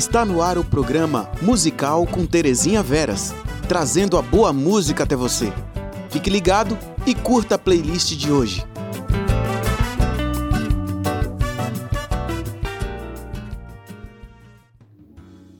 Está no ar o programa Musical com Terezinha Veras, trazendo a boa música até você. Fique ligado e curta a playlist de hoje.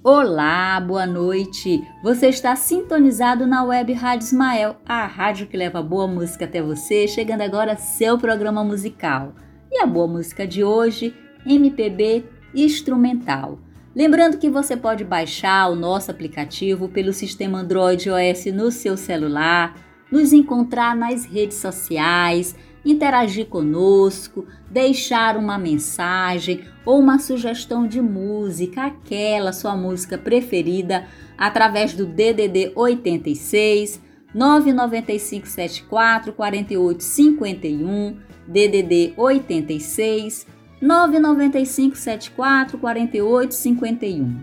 Olá, boa noite. Você está sintonizado na Web Rádio Ismael, a rádio que leva boa música até você, chegando agora seu programa musical. E a boa música de hoje, MPB instrumental. Lembrando que você pode baixar o nosso aplicativo pelo sistema Android OS no seu celular, nos encontrar nas redes sociais, interagir conosco, deixar uma mensagem ou uma sugestão de música, aquela sua música preferida, através do DDD 86 995 74 48 51, DDD 86 995 74 48 51.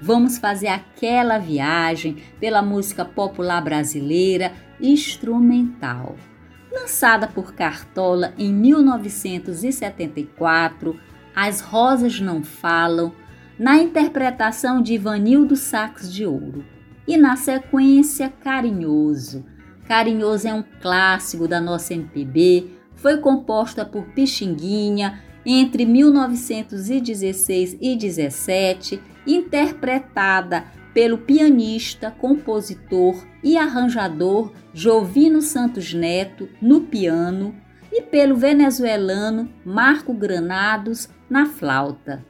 Vamos fazer aquela viagem pela música popular brasileira instrumental. Lançada por Cartola em 1974, As Rosas Não Falam, na interpretação de Ivanildo Sax de Ouro. E na sequência, Carinhoso. Carinhoso é um clássico da nossa MPB, foi composta por Pixinguinha entre 1916 e 17, interpretada pelo pianista, compositor e arranjador Jovino Santos Neto no piano e pelo venezuelano Marco Granados na flauta.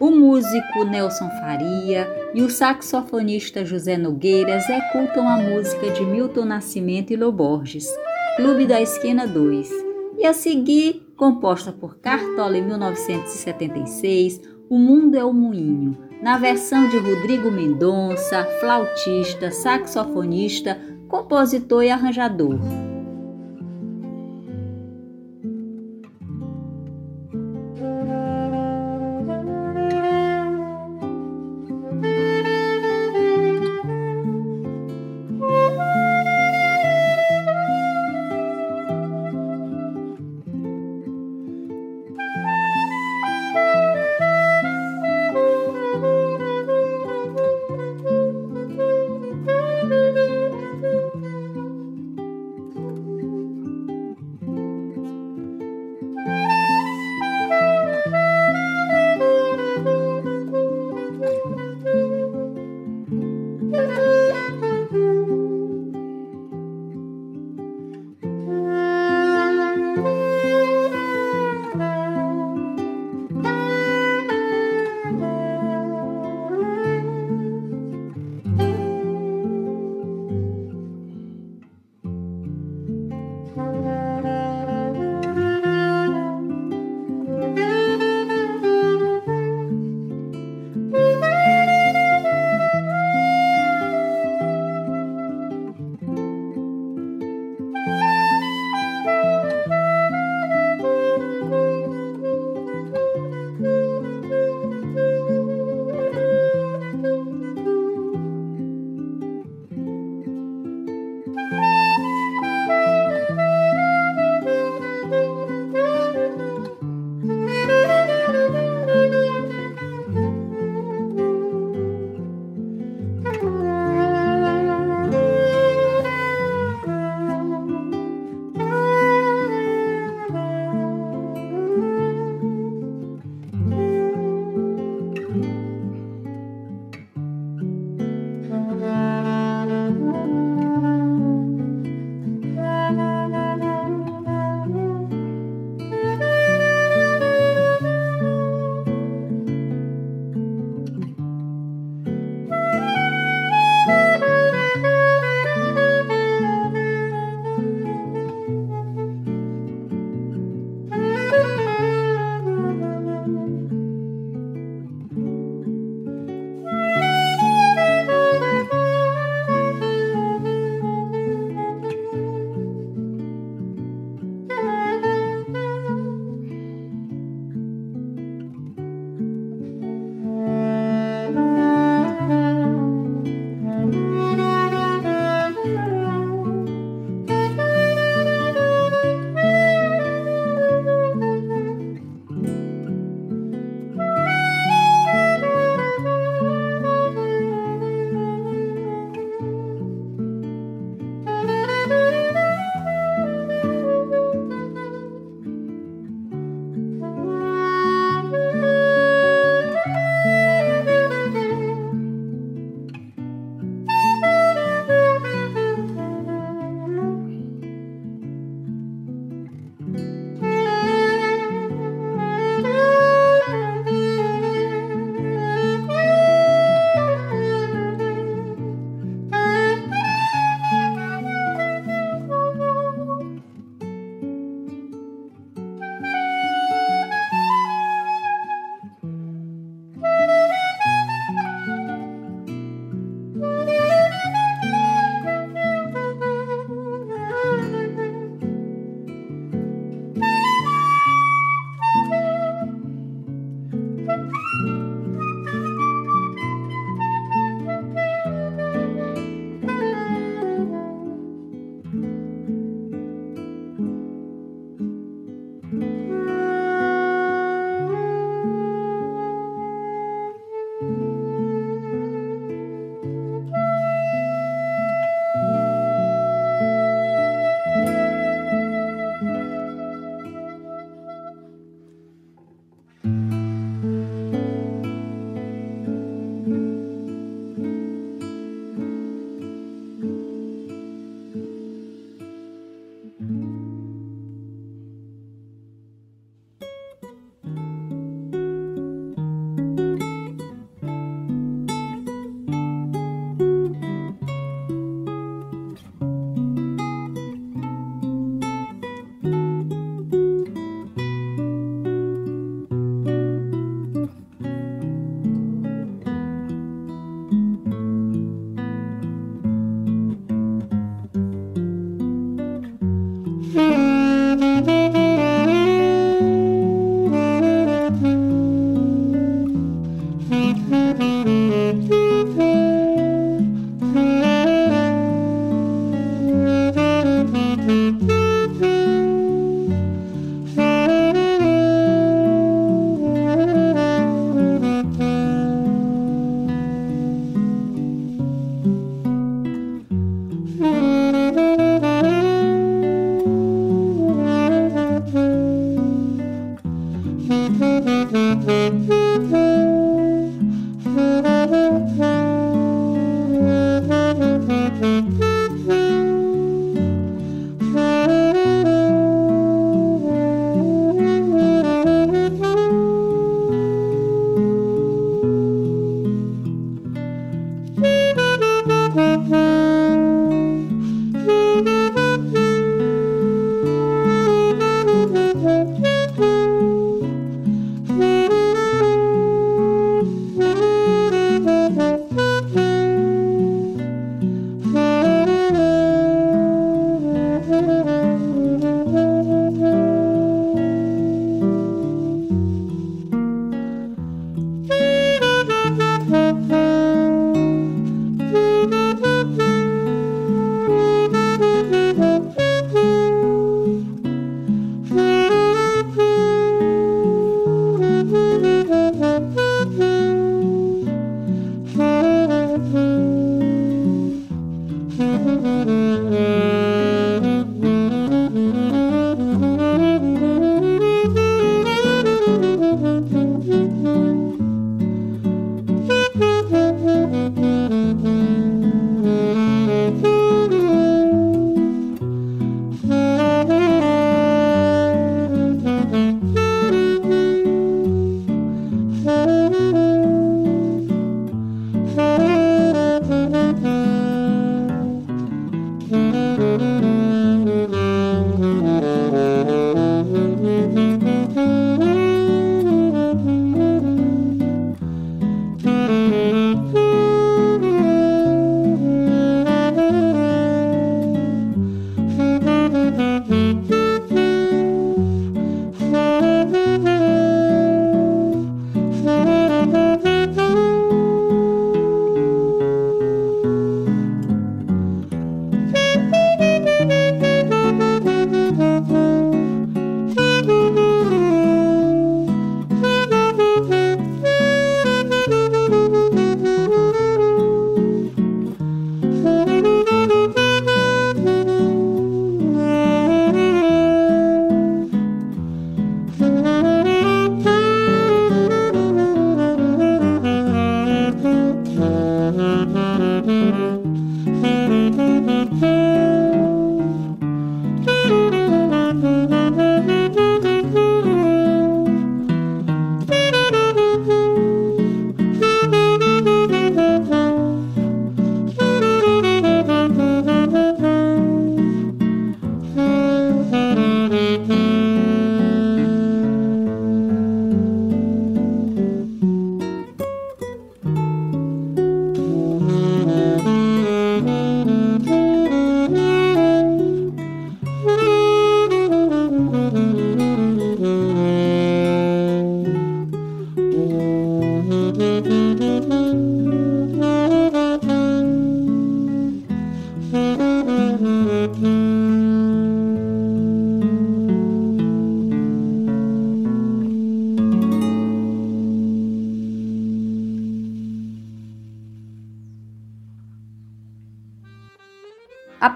O músico Nelson Faria e o saxofonista José Nogueira executam a música de Milton Nascimento e Loborges, Clube da Esquina 2, e a seguir, composta por Cartola em 1976, O Mundo é o Moinho, na versão de Rodrigo Mendonça, flautista, saxofonista, compositor e arranjador.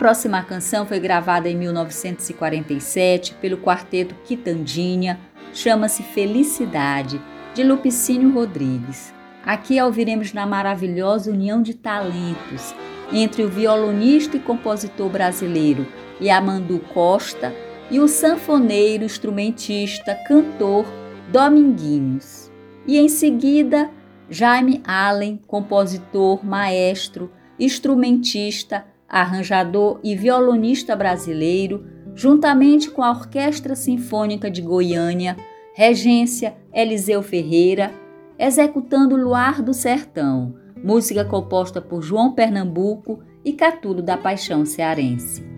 Próxima canção foi gravada em 1947 pelo quarteto Quitandinha, chama-se Felicidade, de Lupicínio Rodrigues. Aqui a ouviremos na maravilhosa união de talentos entre o violonista e compositor brasileiro Yamandu Costa e o sanfoneiro, instrumentista, cantor Dominguinhos. E em seguida, Jaime Allen, compositor, maestro, instrumentista, arranjador e violonista brasileiro, juntamente com a Orquestra Sinfônica de Goiânia, regência Eliseu Ferreira, executando Luar do Sertão, música composta por João Pernambuco e Catulo da Paixão Cearense.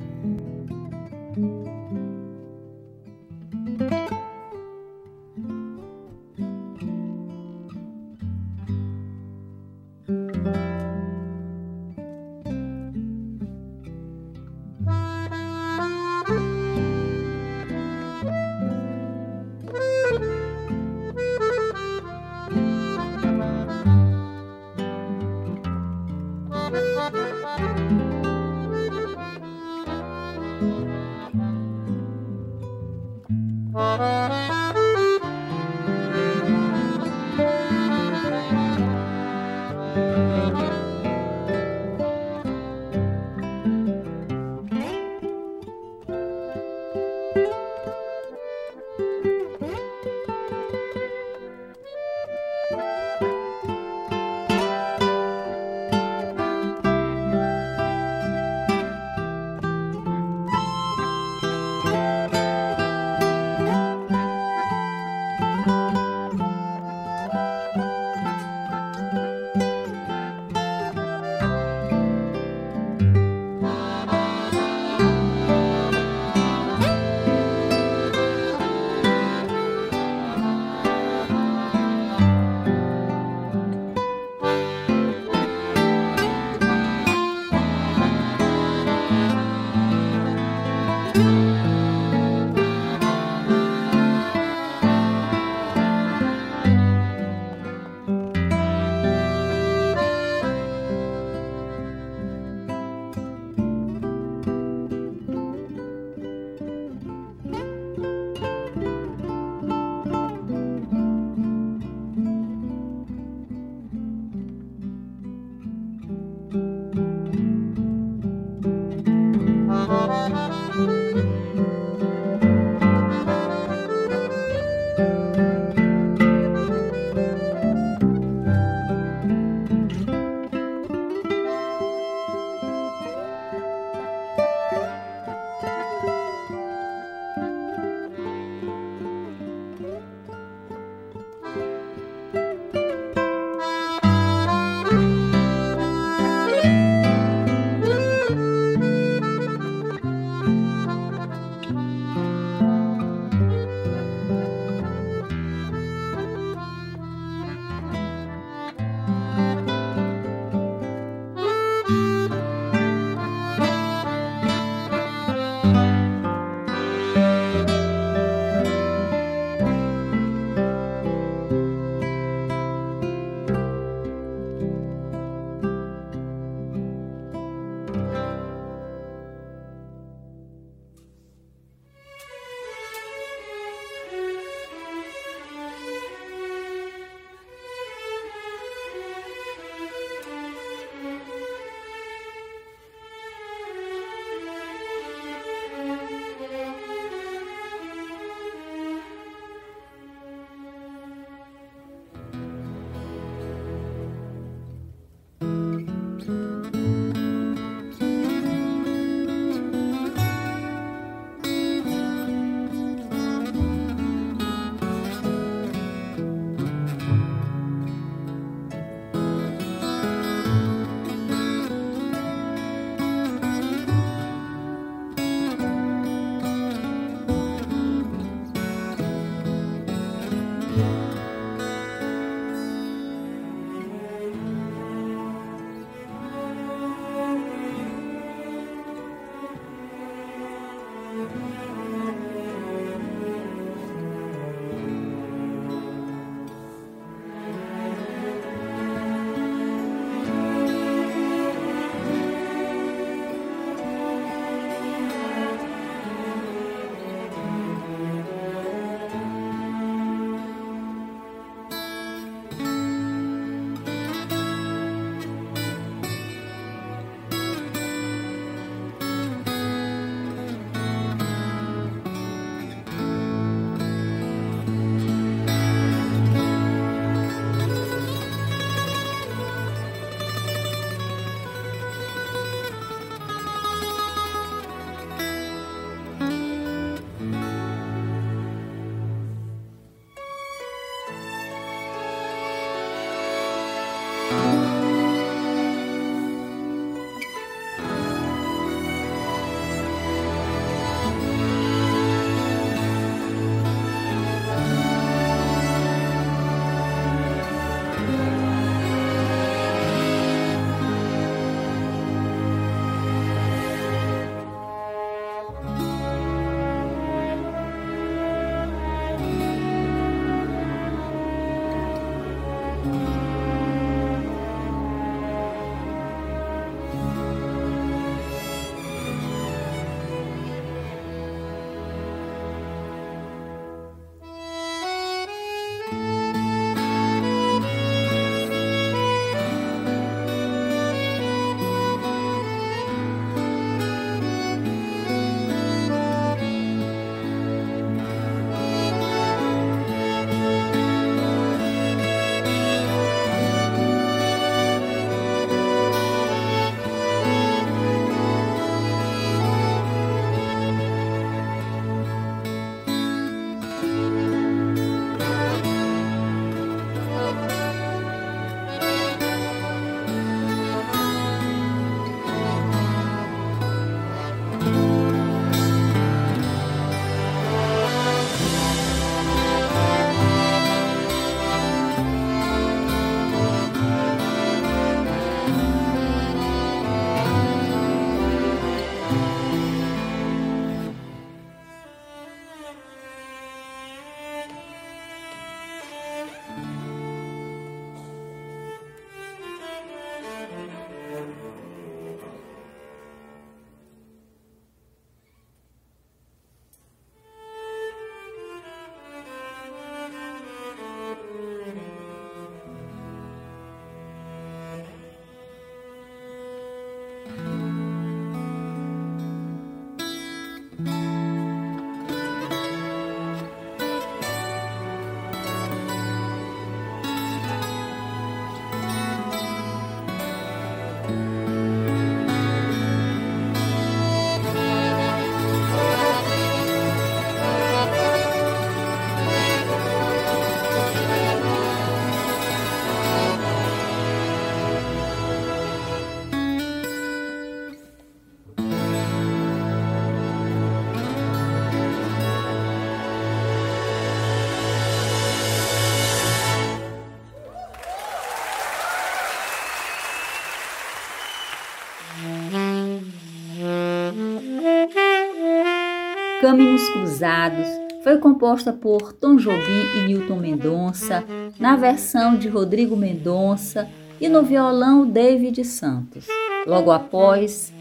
Caminhos Cruzados foi composta por Tom Jobim e Newton Mendonça, na versão de Rodrigo Mendonça e no violão David Santos. Logo após,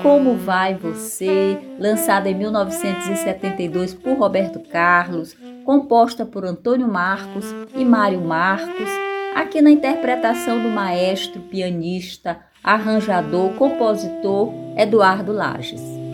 Como Vai Você, lançada em 1972 por Roberto Carlos, composta por Antônio Marcos e Mário Marcos, aqui na interpretação do maestro, pianista, arranjador, compositor Eduardo Lages.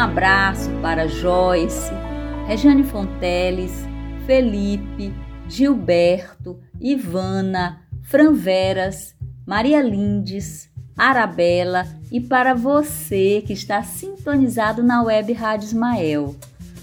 Abraço para Joyce, Regiane Fonteles, Felipe, Gilberto, Ivana, Franveras, Maria Lindes, Arabella e para você que está sintonizado na web Rádio Ismael.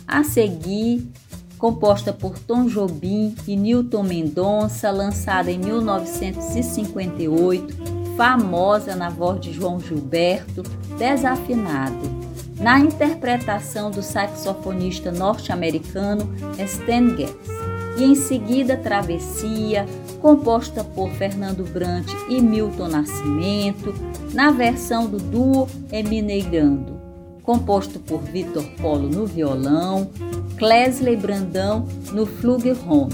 A seguir, composta por Tom Jobim e Newton Mendonça, lançada em 1958, famosa na voz de João Gilberto, Desafinado, na interpretação do saxofonista norte-americano Stan Getz. E em seguida, Travessia, composta por Fernando Brant e Milton Nascimento, na versão do duo Emineirando, composto por Vitor Polo no violão, Clesley Brandão no flugelhorn.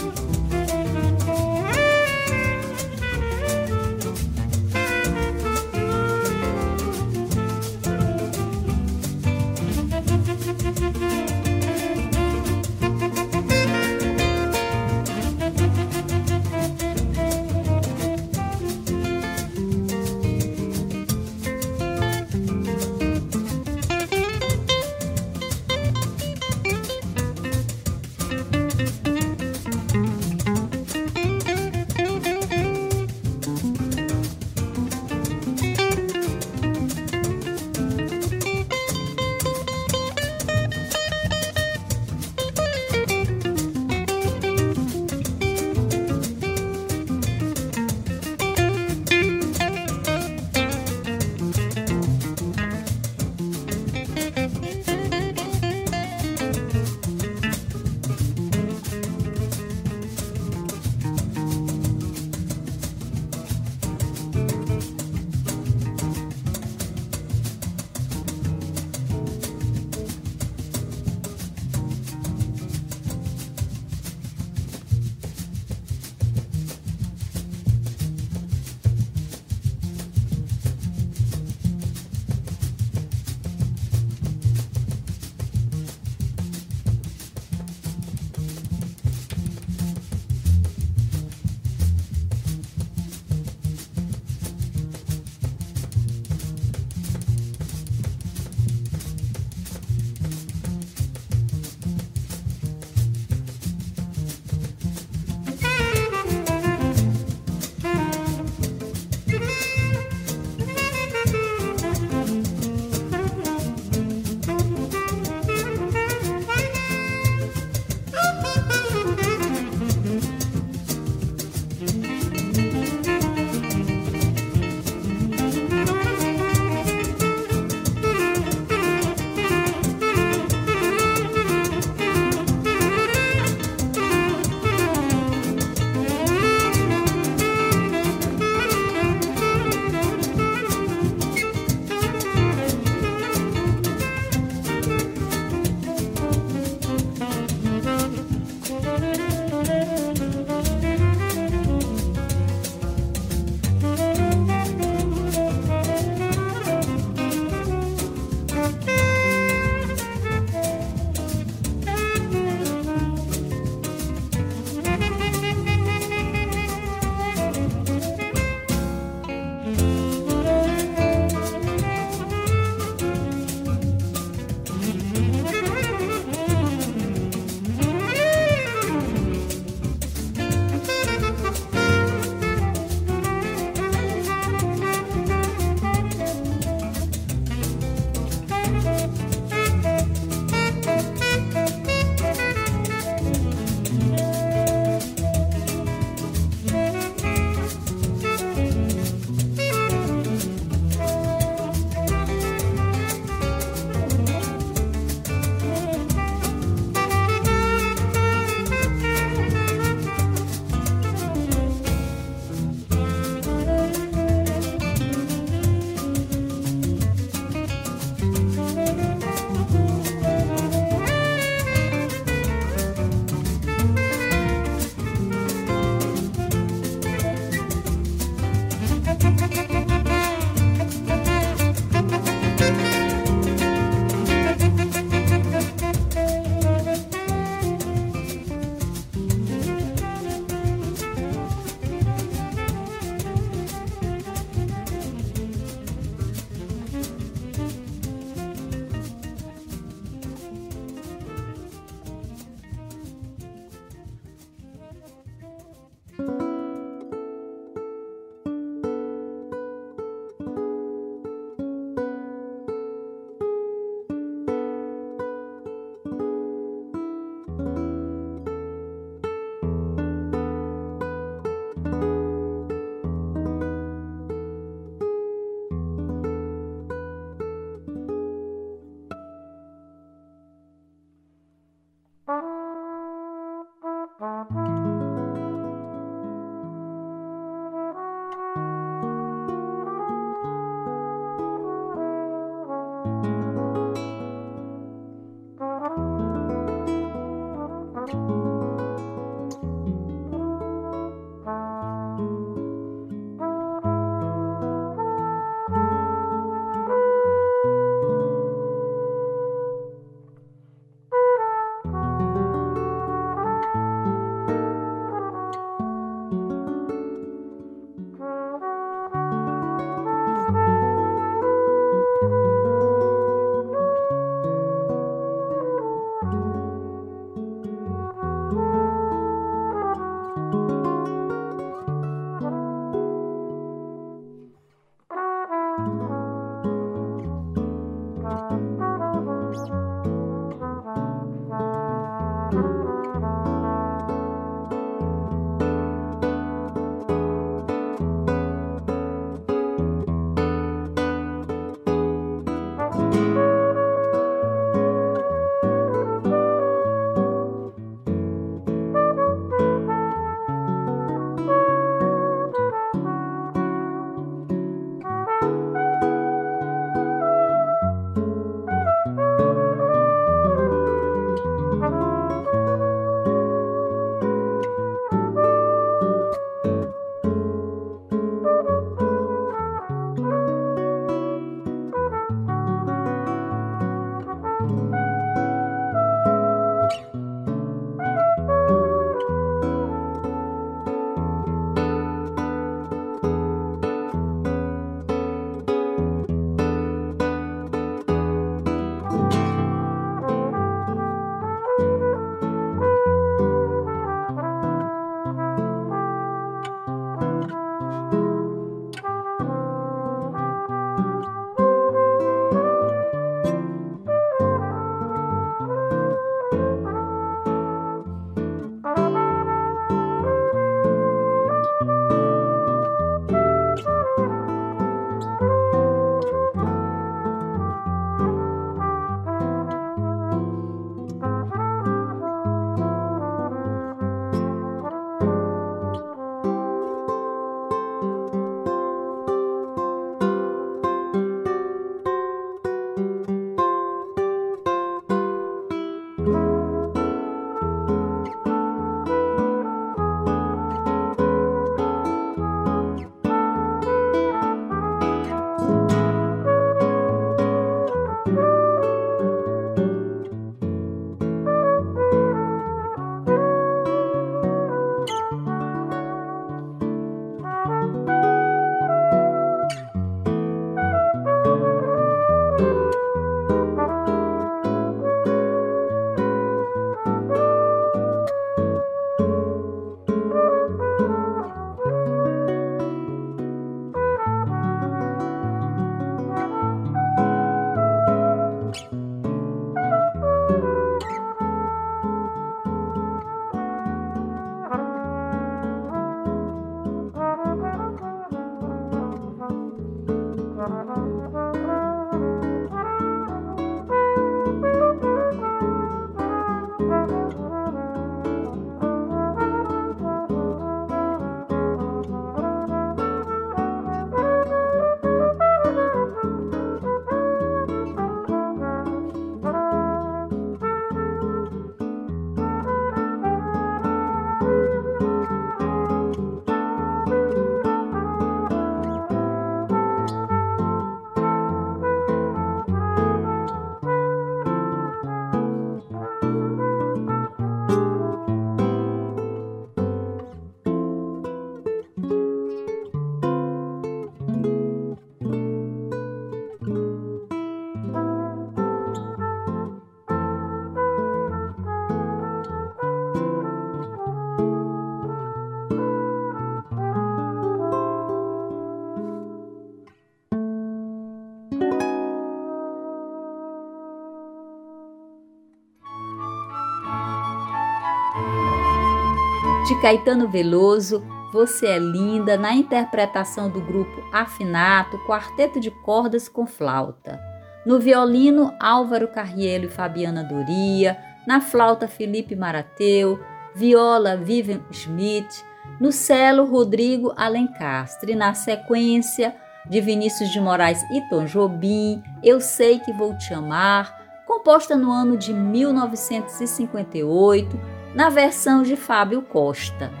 Caetano Veloso, Você é Linda, na interpretação do grupo Afinato, quarteto de cordas com flauta. No violino, Álvaro Carrielo e Fabiana Doria. Na flauta, Felipe Marateu. Viola, Vivian Schmidt. No cello, Rodrigo Alencastre. Na sequência, de Vinícius de Moraes e Tom Jobim, Eu Sei Que Vou Te Amar, composta no ano de 1958 na versão de Fábio Costa.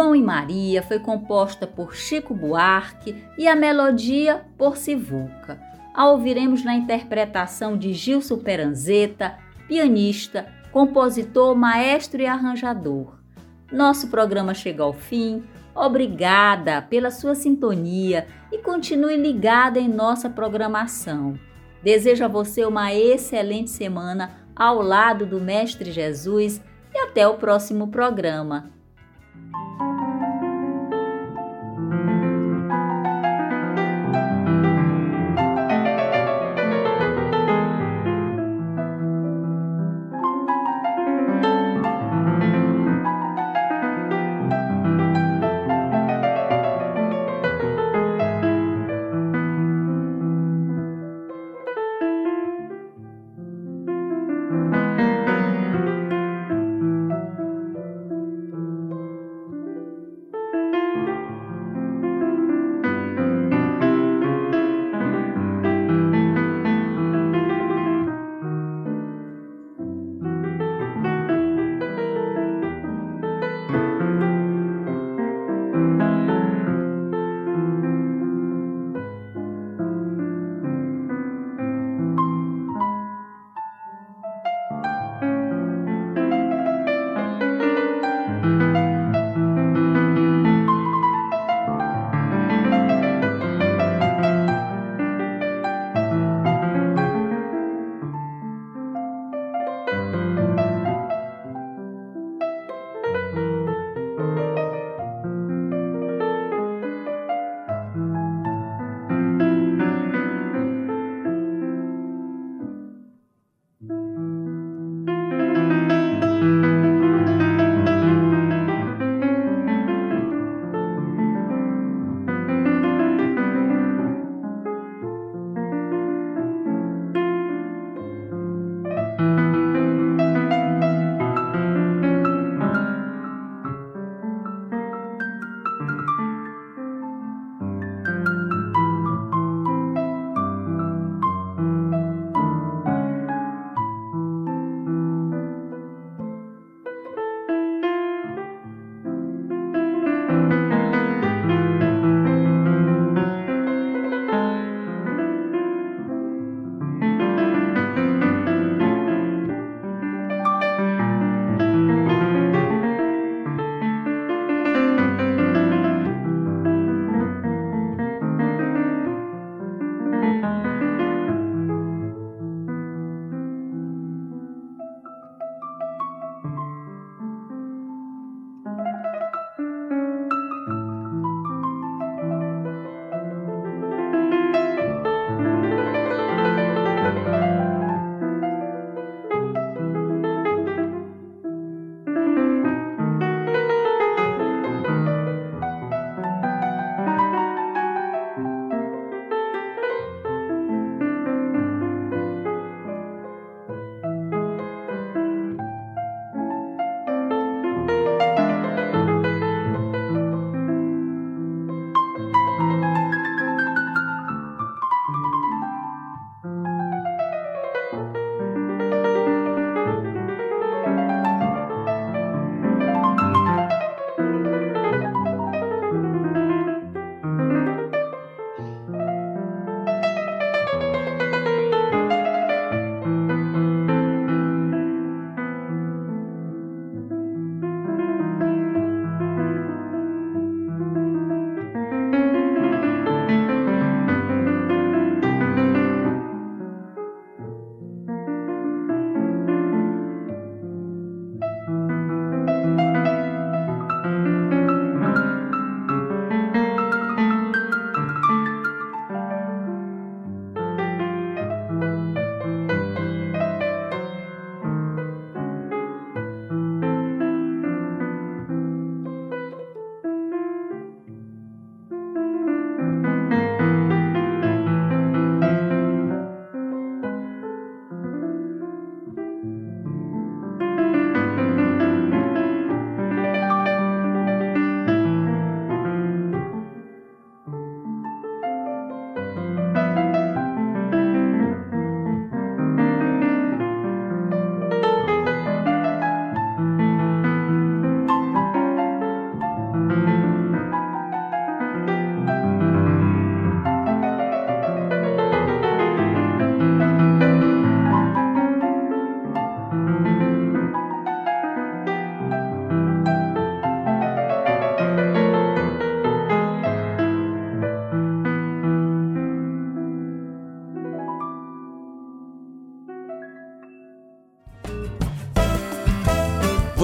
João e Maria foi composta por Chico Buarque e a melodia por Sivuca. A ouviremos na interpretação de Gilson Peranzeta, pianista, compositor, maestro e arranjador. Nosso programa chega ao fim. Obrigada pela sua sintonia e continue ligada em nossa programação. Desejo a você uma excelente semana ao lado do Mestre Jesus e até o próximo programa.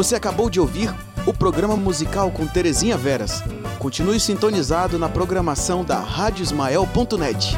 Você acabou de ouvir o programa musical com Terezinha Veras. Continue sintonizado na programação da Rádio Ismael.net.